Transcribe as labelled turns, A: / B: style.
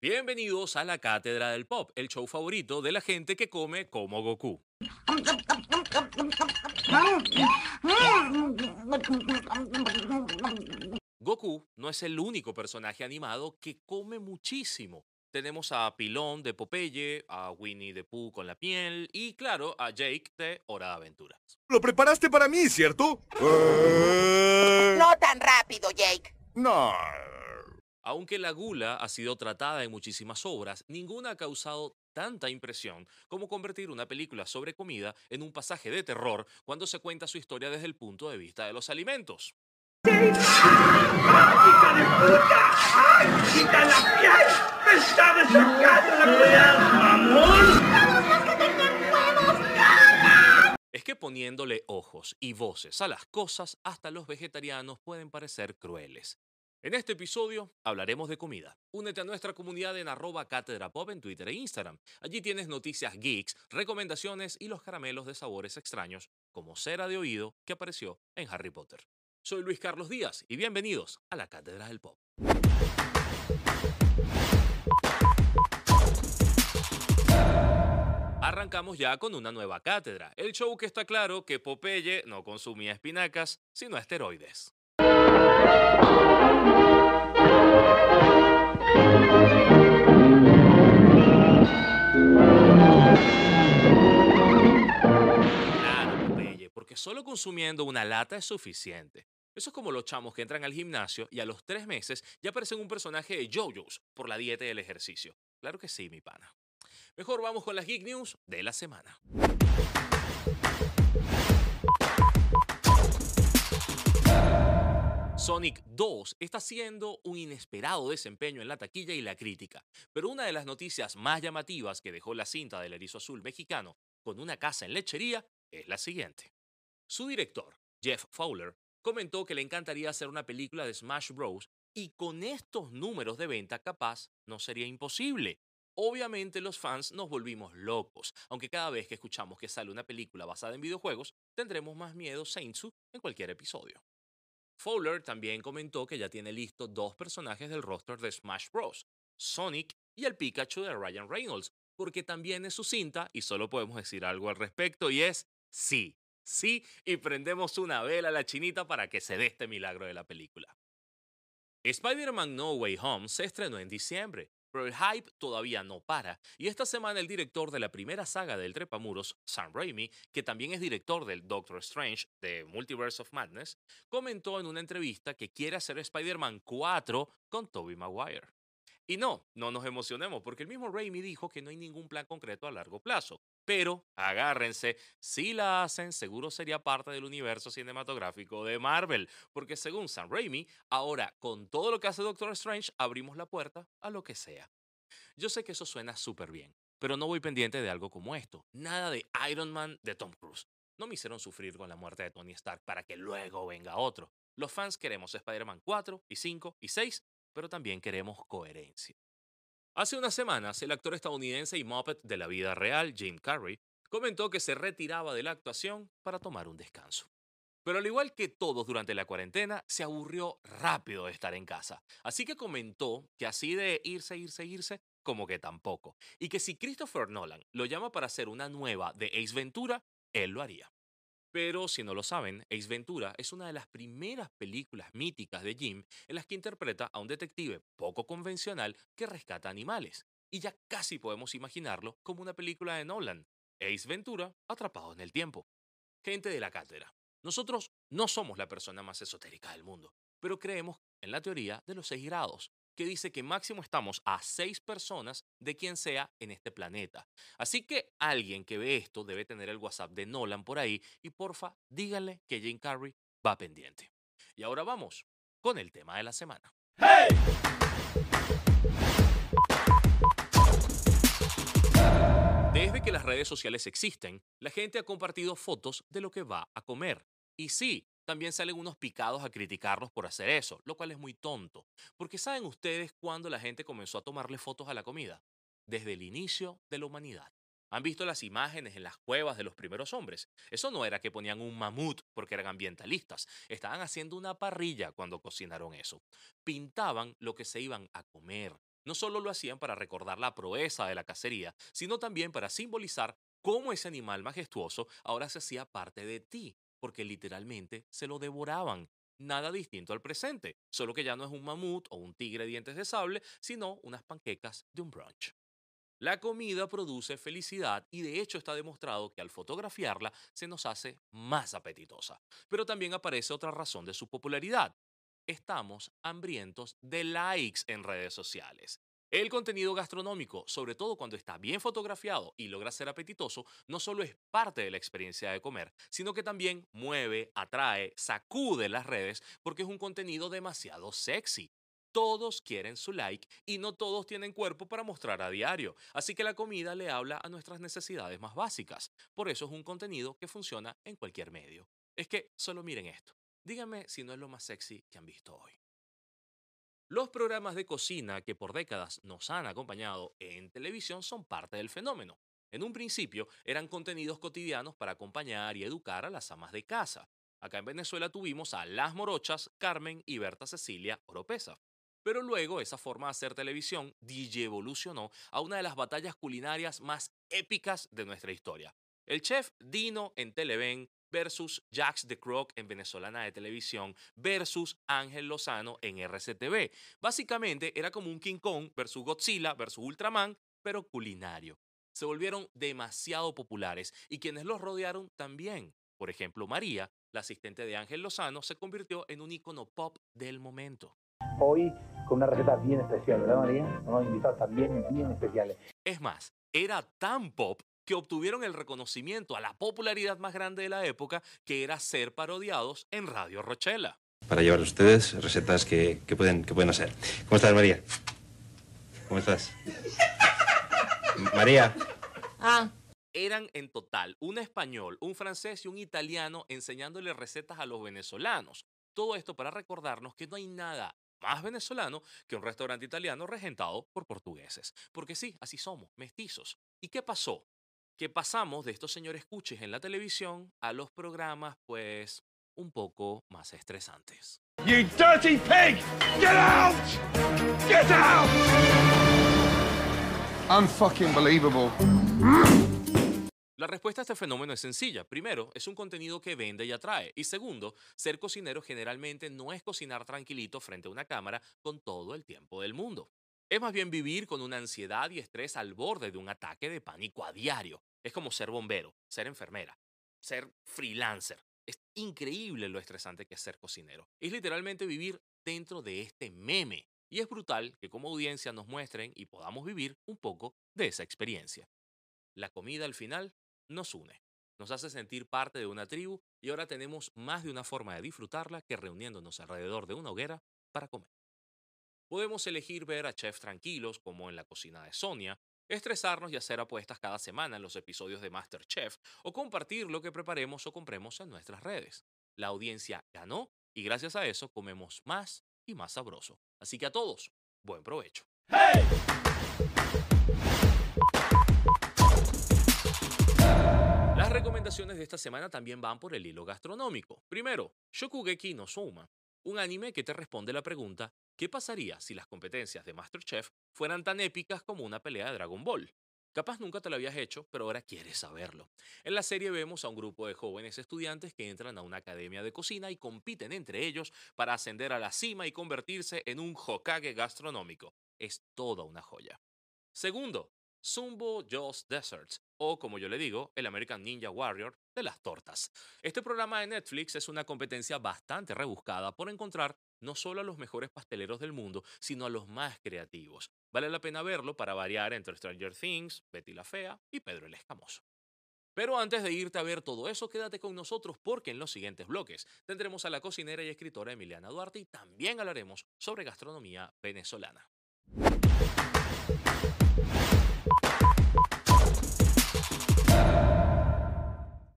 A: Bienvenidos a la Cátedra del Pop, el show favorito de la gente que come como Goku. Goku no es el único personaje animado que come muchísimo. Tenemos a Pilón de Popeye, a Winnie the Pooh con la piel y, claro, a Jake de Hora de Aventuras.
B: Lo preparaste para mí, ¿cierto?
C: No tan rápido, Jake.
B: No.
A: Aunque la gula ha sido tratada en muchísimas obras, ninguna ha causado tanta impresión como convertir una película sobre comida en un pasaje de terror cuando se cuenta su historia desde el punto de vista de los alimentos.
D: ¡Quita la piel! ¡Me está desafiando la crueldad, mamón!
A: Es que poniéndole ojos y voces a las cosas, hasta los vegetarianos pueden parecer crueles. En este episodio hablaremos de comida. Únete a nuestra comunidad en arroba cátedra pop en Twitter e Instagram. Allí tienes noticias geeks, recomendaciones y los caramelos de sabores extraños, como cera de oído que apareció en Harry Potter. Soy Luis Carlos Díaz y bienvenidos a la Cátedra del Pop. Arrancamos ya con una nueva cátedra, el show que está claro que Popeye no consumía espinacas, sino esteroides. Porque solo consumiendo una lata es suficiente. Eso es como los chamos que entran al gimnasio y a los tres meses ya aparecen un personaje de JoJo's por la dieta y el ejercicio. Claro que sí, mi pana. Mejor vamos con las Geek News de la semana. Sonic 2 está haciendo un inesperado desempeño en la taquilla y la crítica, pero una de las noticias más llamativas que dejó la cinta del erizo azul mexicano con una casa en lechería es la siguiente. Su director, Jeff Fowler, comentó que le encantaría hacer una película de Smash Bros. y con estos números de venta capaz no sería imposible. Obviamente los fans nos volvimos locos, aunque cada vez que escuchamos que sale una película basada en videojuegos, tendremos más miedo Saintsu en cualquier episodio. Fowler también comentó que ya tiene listo dos personajes del roster de Smash Bros., Sonic y el Pikachu de Ryan Reynolds, porque también es su cinta y solo podemos decir algo al respecto y es sí, sí, y prendemos una vela a la chinita para que se dé este milagro de la película. Spider-Man No Way Home se estrenó en diciembre, pero el hype todavía no para, y esta semana el director de la primera saga del Trepamuros, Sam Raimi, que también es director del Doctor Strange de Multiverse of Madness, comentó en una entrevista que quiere hacer Spider-Man 4 con Tobey Maguire. Y no, no nos emocionemos, porque el mismo Raimi dijo que no hay ningún plan concreto a largo plazo. Pero agárrense, si la hacen, seguro sería parte del universo cinematográfico de Marvel, porque según Sam Raimi, ahora con todo lo que hace Doctor Strange, abrimos la puerta a lo que sea. Yo sé que eso suena súper bien, pero no voy pendiente de algo como esto. Nada de Iron Man de Tom Cruise. No me hicieron sufrir con la muerte de Tony Stark para que luego venga otro. Los fans queremos Spider-Man 4 y 5 y 6, pero también queremos coherencia. Hace unas semanas, el actor estadounidense y Muppet de la vida real, Jim Carrey, comentó que se retiraba de la actuación para tomar un descanso. Pero al igual que todos durante la cuarentena, se aburrió rápido de estar en casa. Así que comentó que así de irse, irse, irse, como que tampoco. Y que si Christopher Nolan lo llama para hacer una nueva de Ace Ventura, él lo haría. Pero si no lo saben, Ace Ventura es una de las primeras películas míticas de Jim en las que interpreta a un detective poco convencional que rescata animales. Y ya casi podemos imaginarlo como una película de Nolan, Ace Ventura atrapado en el tiempo. Gente de la cátedra, nosotros no somos la persona más esotérica del mundo, pero creemos en la teoría de los seis grados, que dice que máximo estamos a seis personas de quien sea en este planeta. Así que alguien que ve esto debe tener el WhatsApp de Nolan por ahí y porfa, díganle que Jim Carrey va pendiente. Y ahora vamos con el tema de la semana. Desde que las redes sociales existen, la gente ha compartido fotos de lo que va a comer. Y sí, también salen unos picados a criticarlos por hacer eso, lo cual es muy tonto. Porque ¿saben ustedes cuándo la gente comenzó a tomarle fotos a la comida? Desde el inicio de la humanidad. ¿Han visto las imágenes en las cuevas de los primeros hombres? Eso no era que ponían un mamut porque eran ambientalistas. Estaban haciendo una parrilla cuando cocinaron eso. Pintaban lo que se iban a comer. no solo lo hacían para recordar la proeza de la cacería, sino también para simbolizar cómo ese animal majestuoso ahora se hacía parte de ti, porque literalmente se lo devoraban. Nada distinto al presente, solo que ya no es un mamut o un tigre de dientes de sable, sino unas panquecas de un brunch. La comida produce felicidad y de hecho está demostrado que al fotografiarla se nos hace más apetitosa. Pero también aparece otra razón de su popularidad. Estamos hambrientos de likes en redes sociales. El contenido gastronómico, sobre todo cuando está bien fotografiado y logra ser apetitoso, no solo es parte de la experiencia de comer, sino que también mueve, atrae, sacude las redes porque es un contenido demasiado sexy todos quieren su like y no todos tienen cuerpo para mostrar a diario. Así que la comida le habla a nuestras necesidades más básicas. Por eso es un contenido que funciona en cualquier medio. Es que solo miren esto. Díganme si no es lo más sexy que han visto hoy. Los programas de cocina que por décadas nos han acompañado en televisión son parte del fenómeno. En un principio eran contenidos cotidianos para acompañar y educar a las amas de casa. Acá en Venezuela tuvimos a Las Morochas, Carmen y Berta Cecilia Oropesa. Pero luego esa forma de hacer televisión DJ evolucionó a una de las batallas culinarias más épicas de nuestra historia. El chef Dino en Televen versus Jax the Croc en Venezolana de Televisión versus Ángel Lozano en RCTV. Básicamente era como un King Kong versus Godzilla versus Ultraman, pero culinario. Se volvieron demasiado populares y quienes los rodearon también. Por ejemplo, María, la asistente de Ángel Lozano, se convirtió en un icono pop del momento.
E: Hoy con una receta bien especial, ¿verdad María? Unos invitados también bien especiales.
A: Es más, era tan pop que obtuvieron el reconocimiento a la popularidad más grande de la época, que era ser parodiados en Radio Rochela.
F: Para llevar a ustedes recetas que, que, pueden, que pueden hacer. ¿Cómo estás, María? ¿Cómo estás? María.
A: Ah. Eran en total un español, un francés y un italiano enseñándole recetas a los venezolanos. Todo esto para recordarnos que no hay nada más venezolano que un restaurante italiano regentado por portugueses. Porque sí, así somos, mestizos. ¿Y qué pasó? Que pasamos de estos señores cuches en la televisión a los programas, pues, un poco más estresantes.
D: You dirty pig! Get out! Get out!
B: Unfucking believable.
A: La respuesta a este fenómeno es sencilla. Primero, es un contenido que vende y atrae. Y segundo, ser cocinero generalmente no es cocinar tranquilito frente a una cámara con todo el tiempo del mundo. Es más bien vivir con una ansiedad y estrés al borde de un ataque de pánico a diario. Es como ser bombero, ser enfermera, ser freelancer. Es increíble lo estresante que es ser cocinero. Es literalmente vivir dentro de este meme. Y es brutal que como audiencia nos muestren y podamos vivir un poco de esa experiencia. La comida al final nos une, nos hace sentir parte de una tribu y ahora tenemos más de una forma de disfrutarla que reuniéndonos alrededor de una hoguera para comer. Podemos elegir ver a chefs tranquilos, como en la cocina de Sonia, estresarnos y hacer apuestas cada semana en los episodios de MasterChef o compartir lo que preparemos o compremos en nuestras redes. La audiencia ganó y gracias a eso comemos más y más sabroso. Así que a todos, buen provecho. Las recomendaciones de esta semana también van por el hilo gastronómico. Primero, Shokugeki no Souma, un anime que te responde la pregunta ¿qué pasaría si las competencias de MasterChef fueran tan épicas como una pelea de Dragon Ball? Capaz nunca te lo habías hecho, pero ahora quieres saberlo. En la serie vemos a un grupo de jóvenes estudiantes que entran a una academia de cocina y compiten entre ellos para ascender a la cima y convertirse en un Hokage gastronómico. Es toda una joya. Segundo, Zumbo Joe's Desserts, o como yo le digo, el American Ninja Warrior de las tortas. Este programa de Netflix es una competencia bastante rebuscada por encontrar no solo a los mejores pasteleros del mundo, sino a los más creativos. Vale la pena verlo para variar entre Stranger Things, Betty la Fea y Pedro el Escamoso. Pero antes de irte a ver todo eso, quédate con nosotros porque en los siguientes bloques tendremos a la cocinera y escritora Emiliana Duarte y también hablaremos sobre gastronomía venezolana.